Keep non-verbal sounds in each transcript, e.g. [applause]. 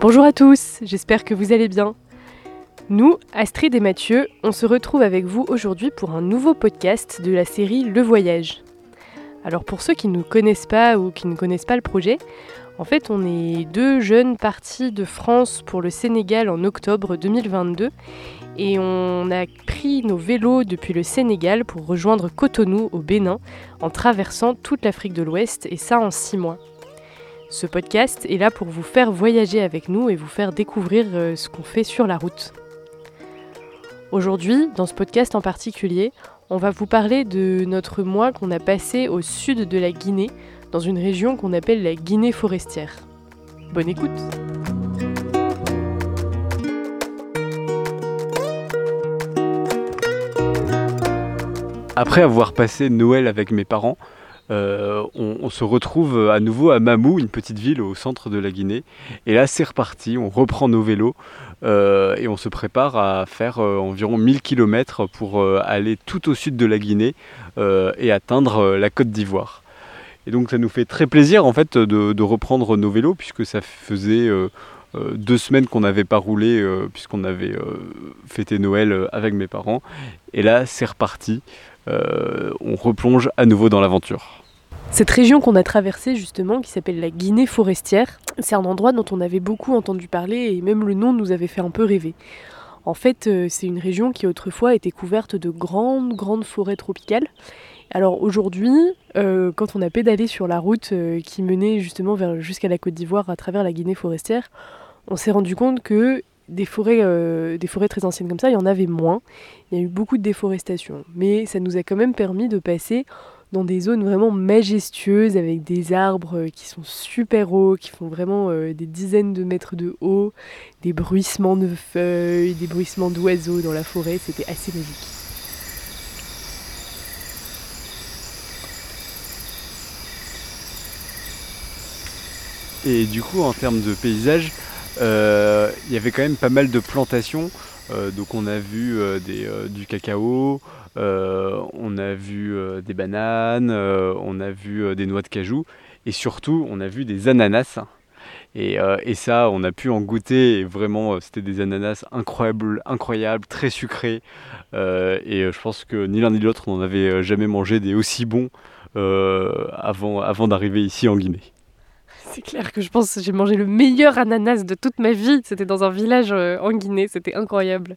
Bonjour à tous, j'espère que vous allez bien. Nous, Astrid et Mathieu, on se retrouve avec vous aujourd'hui pour un nouveau podcast de la série Le Voyage. Alors pour ceux qui ne nous connaissent pas ou qui ne connaissent pas le projet, en fait on est deux jeunes partis de France pour le Sénégal en octobre 2022 et on a pris nos vélos depuis le Sénégal pour rejoindre Cotonou au Bénin en traversant toute l'Afrique de l'Ouest et ça en six mois. Ce podcast est là pour vous faire voyager avec nous et vous faire découvrir euh, ce qu'on fait sur la route. Aujourd'hui, dans ce podcast en particulier, on va vous parler de notre mois qu'on a passé au sud de la Guinée, dans une région qu'on appelle la Guinée forestière. Bonne écoute Après avoir passé Noël avec mes parents, euh, on, se retrouve à nouveau à Mamou, une petite ville au centre de la Guinée. Et là, c'est reparti, on reprend nos vélos euh, et on se prépare à faire euh, environ 1000 km pour aller tout au sud de la Guinée et atteindre la Côte d'Ivoire. Et donc ça nous fait très plaisir en fait de, reprendre nos vélos puisque ça faisait deux semaines qu'on n'avait pas roulé puisqu'on avait fêté Noël avec mes parents. Et là, c'est reparti. On replonge à nouveau dans l'aventure. Cette région qu'on a traversée justement, qui s'appelle la Guinée forestière, c'est un endroit dont on avait beaucoup entendu parler et même le nom nous avait fait un peu rêver. En fait, euh, c'est une région qui autrefois était couverte de grandes, grandes forêts tropicales. Alors aujourd'hui, euh, quand on a pédalé sur la route euh, qui menait justement jusqu'à la Côte d'Ivoire à travers la Guinée forestière, on s'est rendu compte que des forêts, des forêts très anciennes comme ça, il y en avait moins. Il y a eu beaucoup de déforestation. Mais ça nous a quand même permis de passer dans des zones vraiment majestueuses avec des arbres euh, qui sont super hauts, qui font vraiment euh, des dizaines de mètres de haut, des bruissements de feuilles, des bruissements d'oiseaux dans la forêt, c'était assez magique. Et du coup, en termes de paysage, euh, il y avait quand même pas mal de plantations. donc on a vu du cacao, euh, on a vu euh, des bananes, euh, on a vu des noix de cajou et surtout on a vu des ananas. Et, ça, on a pu en goûter et vraiment, c'était des ananas incroyables, incroyables, très sucrés. et je pense que ni l'un ni l'autre, n'en avait jamais mangé des aussi bons avant d'arriver ici en Guinée. C'est clair que je pense que j'ai mangé le meilleur ananas de toute ma vie. C'était dans un village en Guinée, c'était incroyable.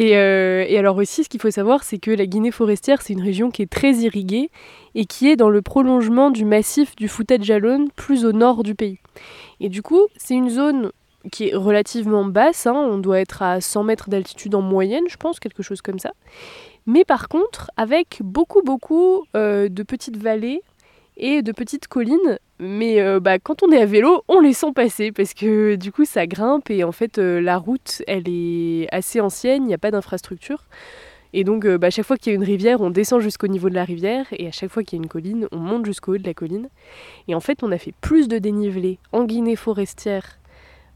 Euh, et, alors aussi, ce qu'il faut savoir, c'est que la Guinée forestière, c'est une région qui est très irriguée et qui est dans le prolongement du massif du Fouta de Jalone, plus au nord du pays. Et du coup, c'est une zone qui est relativement basse, hein. on doit être à 100 mètres d'altitude en moyenne, je pense, quelque chose comme ça. Mais par contre, avec beaucoup, beaucoup euh, de petites vallées et de petites collines. Mais euh, bah, quand on est à vélo, on les sent passer parce que du coup ça grimpe et en fait euh, la route elle est assez ancienne, il n'y a pas d'infrastructure. Et donc euh, bah, à chaque fois qu'il y a une rivière, on descend jusqu'au niveau de la rivière et à chaque fois qu'il y a une colline, on monte jusqu'au haut de la colline. Et en fait on a fait plus de dénivelé en Guinée forestière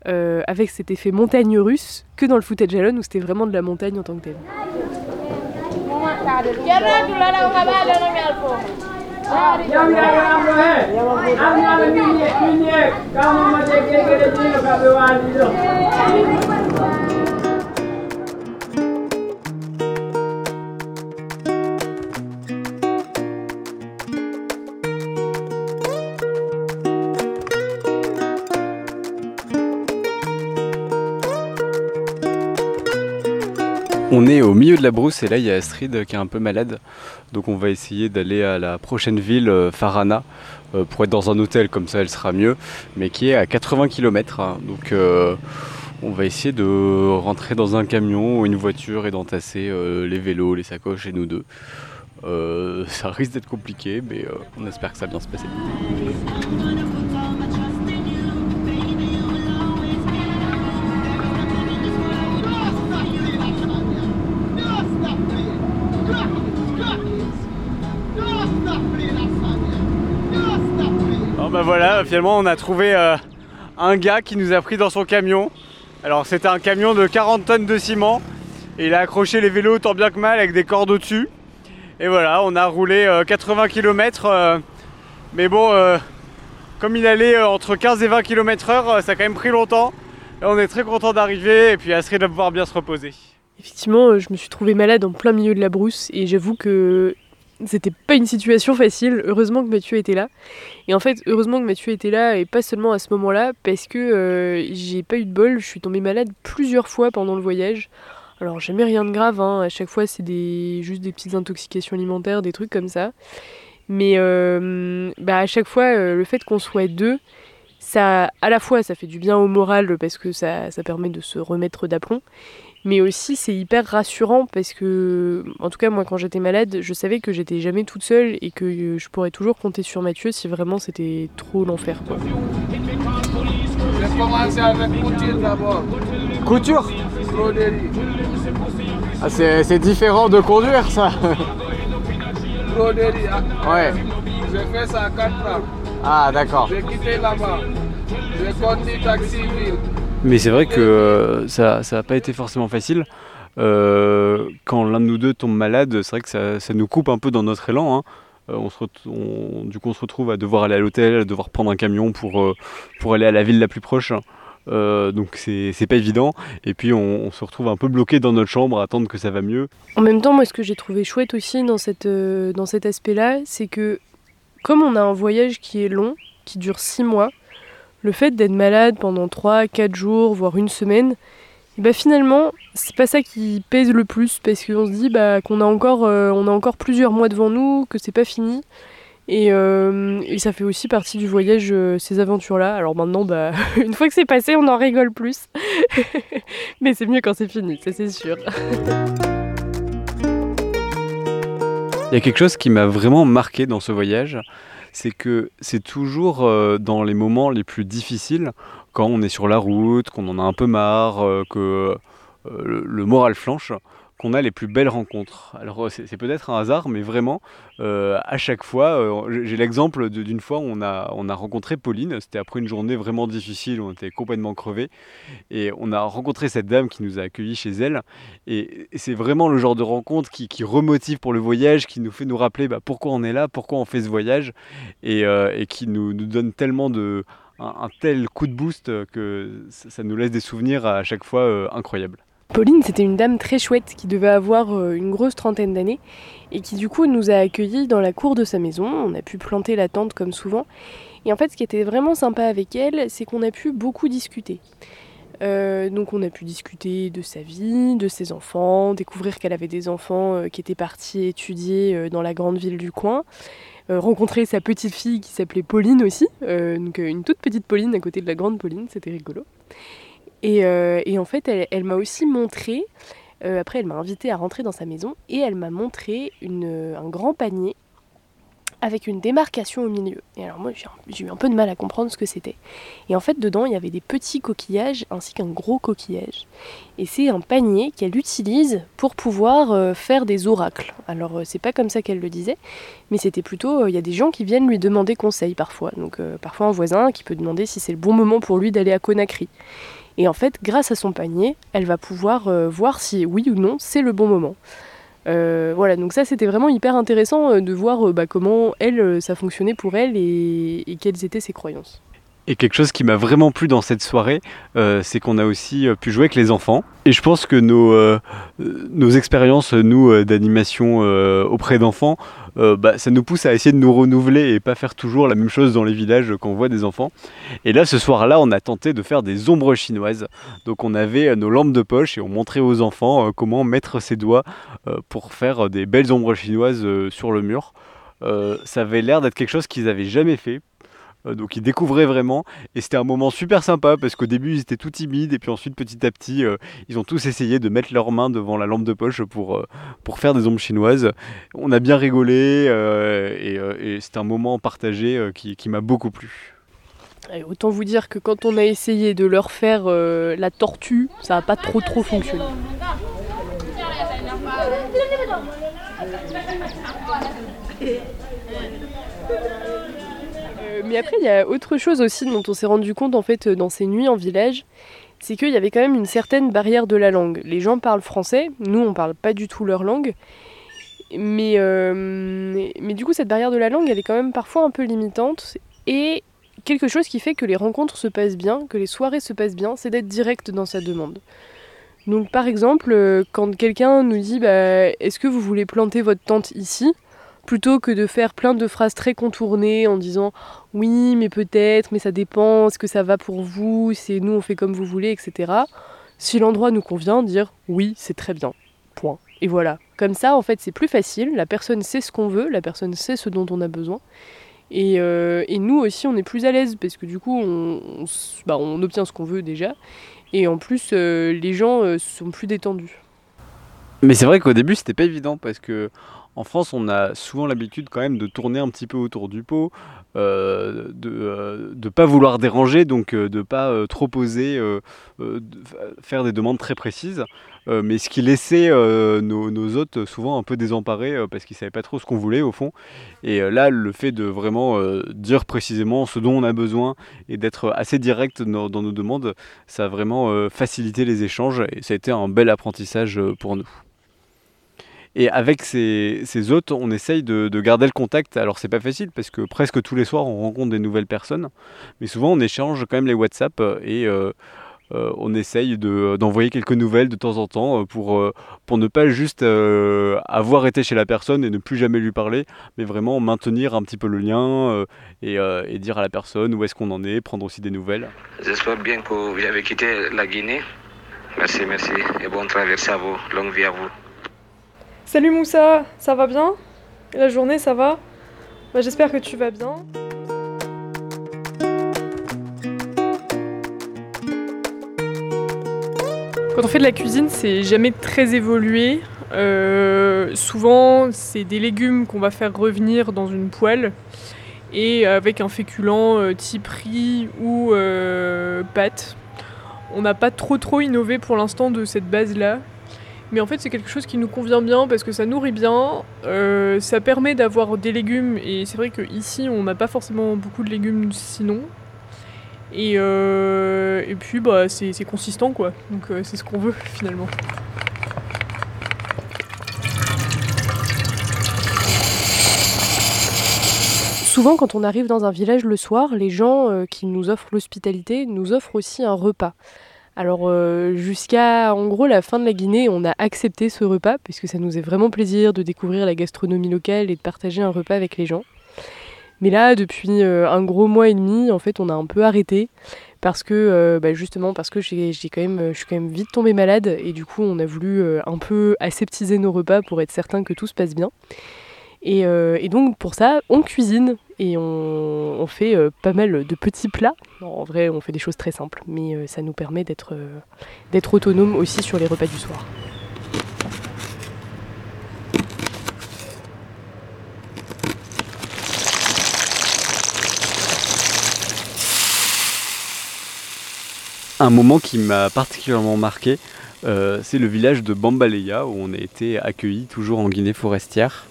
avec cet effet montagne russe que dans le footage Jalon où c'était vraiment de la montagne en tant que telle. Yang On est au milieu de la brousse et là il y a Astrid qui est un peu malade. Donc on va essayer d'aller à la prochaine ville, euh, Farana, euh, pour être dans un hôtel comme ça elle sera mieux, mais qui est à 80 km. Hein. Donc euh, on va essayer de rentrer dans un camion ou une voiture et d'entasser les vélos, les sacoches et nous deux. ça risque d'être compliqué, mais on espère que ça va bien se passer. Bah voilà, finalement on a trouvé euh, un gars qui nous a pris dans son camion. Alors c'était un camion de 40 tonnes de ciment et il a accroché les vélos tant bien que mal avec des cordes au-dessus. Et voilà, on a roulé 80 euh, km. Euh, mais bon, comme il allait entre 15 et 20 km heure, ça a quand même pris longtemps. Et on est très content d'arriver et puis Astrid va pouvoir bien se reposer. Effectivement, je me suis trouvée malade en plein milieu de la brousse et j'avoue que c'était pas une situation facile. Heureusement que Mathieu était là. Et en fait, heureusement que Mathieu était là et pas seulement à ce moment-là parce que euh, j'ai pas eu de bol. Je suis tombée malade plusieurs fois pendant le voyage. Alors jamais rien de grave, hein. à chaque fois c'est des, juste des petites intoxications alimentaires, des trucs comme ça. Mais euh, bah, à chaque fois, euh, le fait qu'on soit deux, ça, à la fois ça fait du bien au moral parce que ça, ça permet de se remettre d'aplomb, mais aussi c'est hyper rassurant parce que, en tout cas moi quand j'étais malade, je savais que j'étais jamais toute seule et que je pourrais toujours compter sur Mathieu si vraiment c'était trop l'enfer. Couture? Ah, c'est différent de conduire ça ah, Ouais. J'ai fait ça à 4 ans. Ah d'accord. J'ai quitté là-bas. J'ai conduit taxi ville. Mais c'est vrai que euh, ça n'a pas été forcément facile. Euh, quand l'un de nous deux tombe malade, c'est vrai que ça, ça, nous coupe un peu dans notre élan. Hein. Euh, du coup, on se retrouve à devoir aller à l'hôtel, à devoir prendre un camion pour, pour aller à la ville la plus proche. Euh, donc c'est pas évident. Et puis on, se retrouve un peu bloqué dans notre chambre à attendre que ça va mieux. En même temps, moi ce que j'ai trouvé chouette aussi dans, cette, dans cet aspect-là, c'est que comme on a un voyage qui est long, qui dure 6 mois, le fait d'être malade pendant 3, 4 jours, voire une semaine, et bah finalement, c'est pas ça qui pèse le plus parce qu'on se dit bah, qu'on a, encore, euh, a encore plusieurs mois devant nous, que c'est pas fini. Euh, et, ça fait aussi partie du voyage, euh, ces aventures-là. Alors maintenant, bah, [laughs] une fois que c'est passé, on en rigole plus. [laughs] Mais c'est mieux quand c'est fini, ça c'est sûr. Il y a quelque chose qui m'a vraiment marqué dans ce voyage, c'est que c'est toujours euh, dans les moments les plus difficiles, quand on est sur la route, qu'on en a un peu marre, que le moral flanche, qu'on a les plus belles rencontres. Alors c'est peut-être un hasard, mais vraiment, euh, à chaque fois, euh, j'ai l'exemple d'une fois où on a, on a rencontré Pauline, c'était après une journée vraiment difficile, on était complètement crevés, et on a rencontré cette dame qui nous a accueillis chez elle, et, c'est vraiment le genre de rencontre qui, remotive pour le voyage, qui nous fait nous rappeler bah, pourquoi on est là, pourquoi on fait ce voyage, et, euh, qui nous, nous, donne tellement de... Un, tel coup de boost que ça nous laisse des souvenirs à chaque fois incroyables. Pauline, c'était une dame très chouette qui devait avoir euh, une grosse trentaine d'années et qui du coup nous a accueillis dans la cour de sa maison. On a pu planter la tente comme souvent. Et en fait, ce qui était vraiment sympa avec elle, c'est qu'on a pu beaucoup discuter. Euh, donc on a pu discuter de sa vie, de ses enfants, découvrir qu'elle avait des enfants euh, qui étaient partis étudier dans la grande ville du coin, rencontrer sa petite fille qui s'appelait Pauline aussi, donc une toute petite Pauline à côté de la grande Pauline, c'était rigolo. Euh, et, en fait, elle, m'a aussi montré, euh, après elle m'a invité à rentrer dans sa maison, et elle m'a montré une, un grand panier avec une démarcation au milieu. Et alors moi j'ai eu un peu de mal à comprendre ce que c'était. Et en fait dedans il y avait des petits coquillages ainsi qu'un gros coquillage. Et c'est un panier qu'elle utilise pour pouvoir euh, faire des oracles. Alors c'est pas comme ça qu'elle le disait, mais c'était plutôt il y a des gens qui viennent lui demander conseil parfois. Donc parfois un voisin qui peut demander si c'est le bon moment pour lui d'aller à Conakry. Et en fait, grâce à son panier, elle va pouvoir euh, voir si oui ou non c'est le bon moment. Euh, voilà, donc ça c'était vraiment hyper intéressant euh, de voir bah, comment elle, ça fonctionnait pour elle et, quelles étaient ses croyances. Et quelque chose qui m'a vraiment plu dans cette soirée, c'est qu'on a aussi pu jouer avec les enfants. Et je pense que nos, nos expériences, nous, d'animation auprès d'enfants, euh, bah, ça nous pousse à essayer de nous renouveler et pas faire toujours la même chose dans les villages quand on voit des enfants. Et là, ce soir-là, on a tenté de faire des ombres chinoises. Donc on avait euh, nos lampes de poche et on montrait aux enfants euh, comment mettre ses doigts pour faire des belles ombres chinoises sur le mur. ça avait l'air d'être quelque chose qu'ils n'avaient jamais fait euh, donc ils découvraient vraiment et c'était un moment super sympa parce qu'au début ils étaient tout timides et puis ensuite petit à petit euh, ils ont tous essayé de mettre leurs mains devant la lampe de poche pour, euh, pour faire des ombres chinoises. On a bien rigolé et, c'était un moment partagé qui m'a beaucoup plu. autant vous dire que quand on a essayé de leur faire la tortue, ça n'a pas trop trop fonctionné. Mais après, il y a autre chose aussi dont on s'est rendu compte en fait dans ces nuits en village, c'est qu'il y avait quand même une certaine barrière de la langue. Les gens parlent français, nous on parle pas du tout leur langue, mais, euh, mais du coup cette barrière de la langue elle est quand même parfois un peu limitante et quelque chose qui fait que les rencontres se passent bien, que les soirées se passent bien, c'est d'être direct dans sa demande. Donc par exemple, euh, quand quelqu'un nous dit bah, est-ce que vous voulez planter votre tente ici? Plutôt que de faire plein de phrases très contournées en disant oui mais peut-être, mais ça dépend, est-ce que ça va pour vous, c'est nous on fait comme vous voulez, etc. Si l'endroit nous convient, dire oui c'est très bien. Point. Et voilà. Comme ça en fait c'est plus facile, la personne sait ce qu'on veut, la personne sait ce dont on a besoin. Et, euh, et, nous aussi, on est plus à l'aise parce que du coup, on, on, bah, on obtient ce qu'on veut déjà. Et en plus, euh, les gens euh, sont plus détendus. Mais c'est vrai qu'au début, c'était pas évident parce que en France, on a souvent l'habitude quand même de tourner un petit peu autour du pot, euh, de ne pas vouloir déranger, donc de ne pas trop poser, faire des demandes très précises. mais ce qui laissait nos, nos, hôtes souvent un peu désemparés parce qu'ils ne savaient pas trop ce qu'on voulait au fond. Et là, le fait de vraiment dire précisément ce dont on a besoin et d'être assez direct dans, dans, nos demandes, ça a vraiment facilité les échanges et ça a été un bel apprentissage pour nous. Et avec ces, ces, hôtes, on essaye de, de, garder le contact. Alors c'est pas facile parce que presque tous les soirs on rencontre des nouvelles personnes, mais souvent on échange quand même les WhatsApp et euh, euh, on essaye d'envoyer quelques nouvelles de temps en temps pour, euh, pour ne pas juste avoir été chez la personne et ne plus jamais lui parler, mais vraiment maintenir un petit peu le lien et, et, dire à la personne où est-ce qu'on en est, prendre aussi des nouvelles. J'espère bien que vous avez quitté la Guinée. Merci, merci et bonne traversée à vous. Longue vie à vous. Salut Moussa, ça va bien? La journée, ça va? Bah, J'espère que tu vas bien. Quand on fait de la cuisine, c'est jamais très évolué. Euh, souvent, c'est des légumes qu'on va faire revenir dans une poêle et avec un féculent euh, type ou euh, pâte. On n'a pas trop trop innové pour l'instant de cette base-là. Mais en fait, c'est quelque chose qui nous convient bien parce que ça nourrit bien, euh, ça permet d'avoir des légumes. Et c'est vrai qu'ici, on n'a pas forcément beaucoup de légumes sinon. Et, euh, et puis, bah, c'est consistant quoi. Donc, euh, c'est ce qu'on veut [laughs] finalement. Souvent, quand on arrive dans un village le soir, les gens qui nous offrent l'hospitalité nous offrent aussi un repas. Alors euh, jusqu'à en gros la fin de la Guinée, on a accepté ce repas puisque ça nous fait vraiment plaisir de découvrir la gastronomie locale et de partager un repas avec les gens. Mais là, depuis euh, un gros mois et demi, en fait, on a un peu arrêté parce que euh, bah, justement parce que j'ai quand je suis quand même vite tombée malade et du coup, on a voulu un peu aseptiser nos repas pour être certain que tout se passe bien. Et, euh, et, donc pour ça, on cuisine et on, fait euh, pas mal de petits plats. en vrai, on fait des choses très simples, mais euh, ça nous permet d'être d'être autonome aussi sur les repas du soir. Un moment qui m'a particulièrement marqué, c'est le village de Bambaleya où on a été accueillis toujours en Guinée forestière.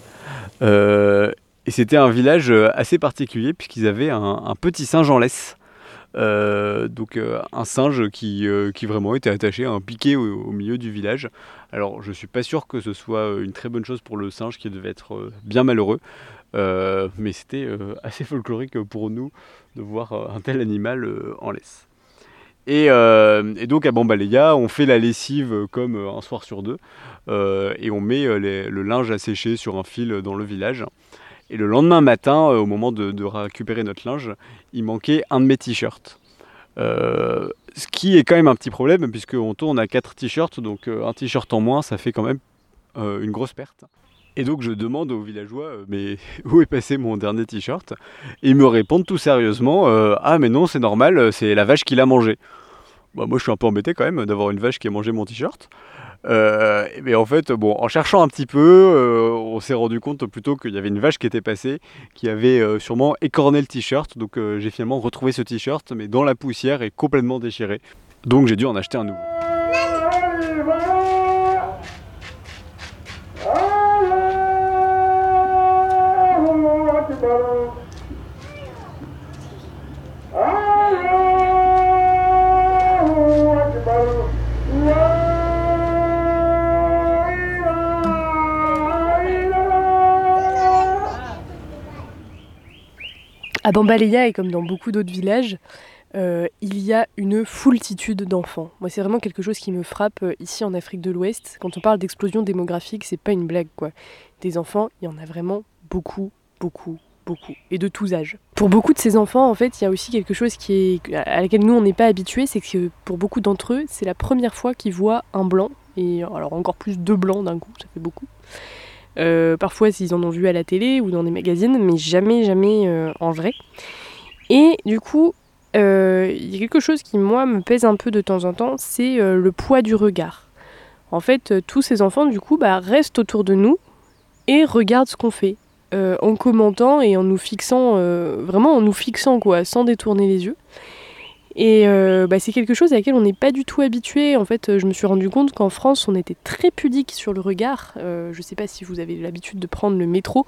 Euh, et c'était un village assez particulier puisqu'ils avaient un, petit singe en laisse. Euh, donc euh, un singe qui, euh, qui, vraiment était attaché à un piquet au, au, milieu du village. Alors je suis pas sûr que ce soit une très bonne chose pour le singe qui devait être bien malheureux. mais c'était [laughs] assez folklorique pour nous de voir un tel animal en laisse. Et, euh, et, donc à Bambalea, on fait la lessive comme un soir sur deux, euh, et on met le linge à sécher sur un fil dans le village. Et le lendemain matin, euh, au moment de, récupérer notre linge, il manquait un de mes t-shirts. Euh, ce qui est quand même un petit problème, puisqu'on tourne à 4 t-shirts, donc un t-shirt en moins, ça fait quand même une grosse perte. Et donc je demande aux villageois, mais [laughs] où est passé mon dernier t-shirt? Ils me répondent tout sérieusement, euh, ah mais non c'est normal, c'est la vache qui l'a mangé. Bah, moi je suis un peu embêté quand même d'avoir une vache qui a mangé mon t-shirt. Euh, mais en fait, bon, en cherchant un petit peu, euh, on s'est rendu compte plutôt qu'il y avait une vache qui était passée, qui avait euh, sûrement écorné le t-shirt. Donc j'ai finalement retrouvé ce t-shirt, mais dans la poussière et complètement déchiré. Donc j'ai dû en acheter un nouveau. À Bambaleya et comme dans beaucoup d'autres villages, euh, il y a une foultitude d'enfants. Moi, c'est vraiment quelque chose qui me frappe euh, ici en Afrique de l'Ouest. Quand on parle d'explosion démographique, c'est pas une blague, quoi. Des enfants, il y en a vraiment beaucoup, beaucoup, beaucoup, et de tous âges. Pour beaucoup de ces enfants, en fait, il y a aussi quelque chose qui est à laquelle nous on n'est pas habitués, c'est que pour beaucoup d'entre eux, c'est la première fois qu'ils voient un blanc et alors encore plus deux blancs d'un coup, ça fait beaucoup. Euh, parfois, s'ils en ont vu à la télé ou dans des magazines, mais jamais, jamais euh, en vrai. Et du coup, euh, il y a quelque chose qui, moi, me pèse un peu de temps en temps, c'est le poids du regard. En fait, tous ces enfants, du coup, bah, restent autour de nous et regardent ce qu'on fait. En commentant et en nous fixant, vraiment en nous fixant, quoi, sans détourner les yeux. Et euh, bah, c'est quelque chose à laquelle on n'est pas du tout habitué. En fait, je me suis rendu compte qu'en France, on était très pudique sur le regard. Euh, je ne sais pas si vous avez l'habitude de prendre le métro,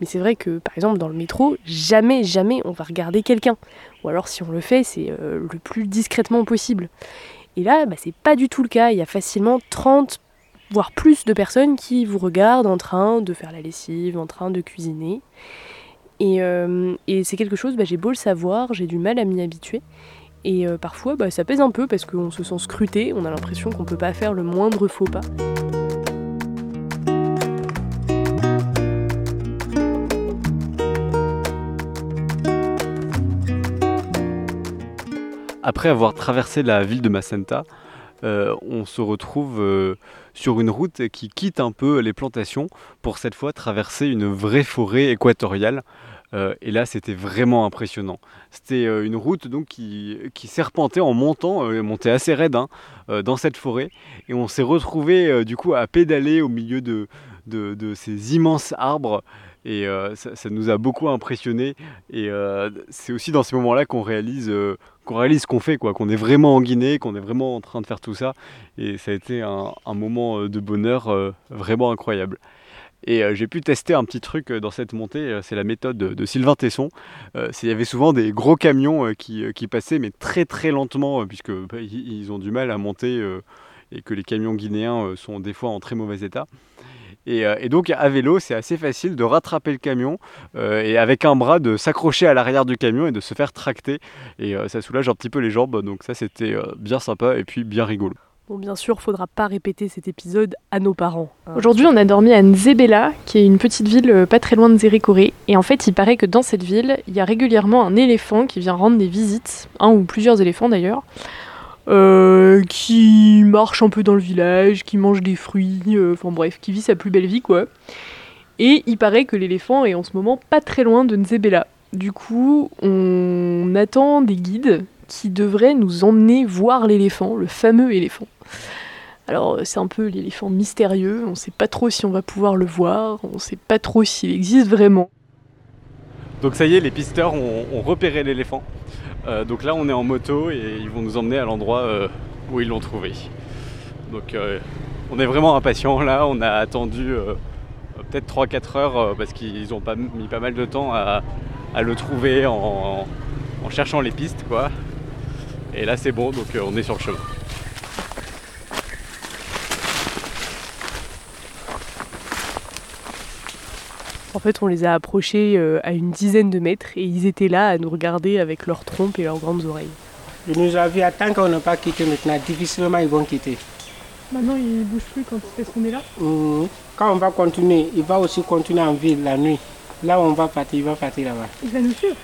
mais c'est vrai que, par exemple, dans le métro, jamais, jamais on va regarder quelqu'un. Ou alors, si on le fait, c'est euh, le plus discrètement possible. Et là, bah, c'est pas du tout le cas. Il y a facilement 30, voire plus de personnes qui vous regardent en train de faire la lessive, en train de cuisiner. Et, et c'est quelque chose, bah, j'ai beau le savoir, j'ai du mal à m'y habituer. Et euh, parfois, bah, ça pèse un peu parce qu'on se sent scruté, on a l'impression qu'on peut pas faire le moindre faux pas. Après avoir traversé la ville de Macenta, euh, on se retrouve euh, sur une route qui quitte un peu les plantations pour cette fois traverser une vraie forêt équatoriale euh, et là, c'était vraiment impressionnant. C'était une route donc qui, serpentait en montant, euh, montait assez raide hein, dans cette forêt. Et on s'est retrouvé du coup à pédaler au milieu de, ces immenses arbres. Et ça, nous a beaucoup impressionné. Et c'est aussi dans ces moments-là qu'on réalise qu'on réalise qu'on fait, quoi, qu'on est vraiment en Guinée, qu'on est vraiment en train de faire tout ça. Et ça a été un moment de bonheur vraiment incroyable. Et euh, j'ai pu tester un petit truc euh, dans cette montée, euh, c'est la méthode de, Sylvain Tesson. il y avait souvent des gros camions qui, passaient, mais très très lentement, puisque bah, ils ont du mal à monter et que les camions guinéens sont des fois en très mauvais état. Et, donc à vélo, c'est assez facile de rattraper le camion et avec un bras de s'accrocher à l'arrière du camion et de se faire tracter. Et ça soulage un petit peu les jambes, donc ça c'était bien sympa et puis bien rigolo. Bon, bien sûr, faudra pas répéter cet épisode à nos parents. Hein. Aujourd'hui, on a dormi à Nzebela, qui est une petite ville euh, pas très loin de Zérékoré. Et en fait, il paraît que dans cette ville, il y a régulièrement un éléphant qui vient rendre des visites, un ou plusieurs éléphants d'ailleurs, euh, qui marche un peu dans le village, qui mange des fruits, euh, enfin bref, qui vit sa plus belle vie quoi. Et il paraît que l'éléphant est en ce moment pas très loin de Nzebela. Du coup, on attend des guides qui devrait nous emmener voir l'éléphant, le fameux éléphant. Alors c'est un peu l'éléphant mystérieux, on sait pas trop si on va pouvoir le voir, on ne sait pas trop s'il existe vraiment. Donc ça y est, les pisteurs ont, repéré l'éléphant. Euh, donc là on est en moto et ils vont nous emmener à l'endroit euh, où ils l'ont trouvé. Donc euh, on est vraiment impatients là, on a attendu peut-être 3-4 heures parce qu'ils ont pas, mis pas mal de temps à, le trouver en, en cherchant les pistes quoi. Et là c'est bon, donc on est sur le chemin. En fait, on les a approchés euh, à une dizaine de mètres et ils étaient là à nous regarder avec leurs trompes et leurs grandes oreilles. Ils nous avaient tant qu'on n'a pas quitté maintenant, difficilement ils vont quitter. Maintenant, ils ne bougent plus quand ils qu'on est là mmh. Quand on va continuer, il va aussi continuer en ville la nuit. Là où on va partir, il va partir là-bas. Il va nous suivre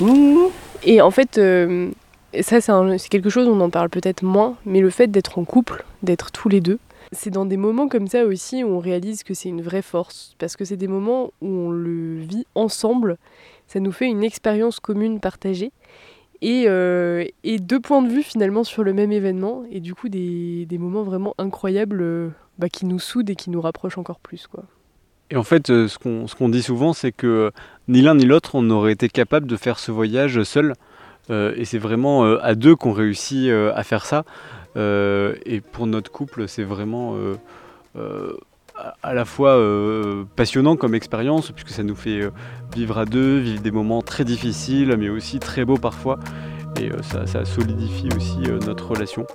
mmh. Et en fait, euh, ça, c'est quelque chose, on en parle peut-être moins, mais le fait d'être en couple, d'être tous les deux, c'est dans des moments comme ça aussi où on réalise que c'est une vraie force. Parce que c'est des moments où on le vit ensemble, ça nous fait une expérience commune partagée. Et, euh, et, deux points de vue finalement sur le même événement, et du coup des, des moments vraiment incroyables euh, bah, qui nous soudent et qui nous rapprochent encore plus. Quoi. Et en fait, euh, ce qu'on dit souvent, c'est que ni l'un ni l'autre, on aurait été capable de faire ce voyage seul. Et c'est vraiment à deux qu'on réussit à faire ça. Et pour notre couple, c'est vraiment à la fois passionnant comme expérience, puisque ça nous fait vivre à deux, vivre des moments très difficiles, mais aussi très beaux parfois. Et ça, ça, solidifie aussi notre relation.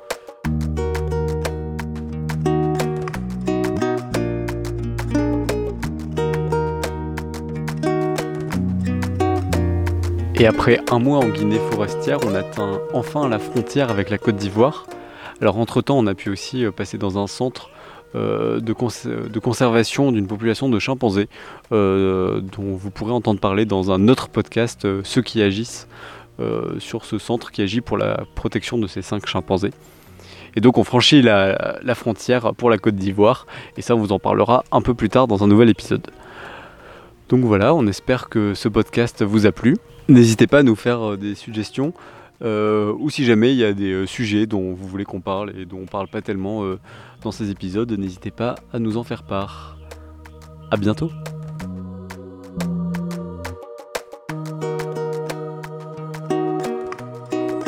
Et après un mois en Guinée forestière, on atteint enfin la frontière avec la Côte d'Ivoire. Alors entre-temps, on a pu aussi euh, passer dans un centre euh, de, conservation d'une population de chimpanzés, euh, dont vous pourrez entendre parler dans un autre podcast, Ceux qui agissent, sur ce centre qui agit pour la protection de ces cinq chimpanzés. Et donc on franchit la, frontière pour la Côte d'Ivoire, et ça on vous en parlera un peu plus tard dans un nouvel épisode. Donc voilà, on espère que ce podcast vous a plu. N'hésitez pas à nous faire des suggestions. Euh, ou si jamais il y a des euh, sujets dont vous voulez qu'on parle et dont on parle pas tellement dans ces épisodes, n'hésitez pas à nous en faire part. A bientôt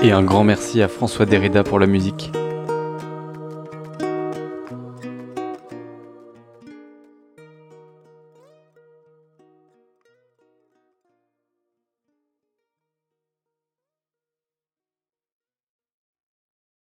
Et un grand merci à François Derrida pour la musique.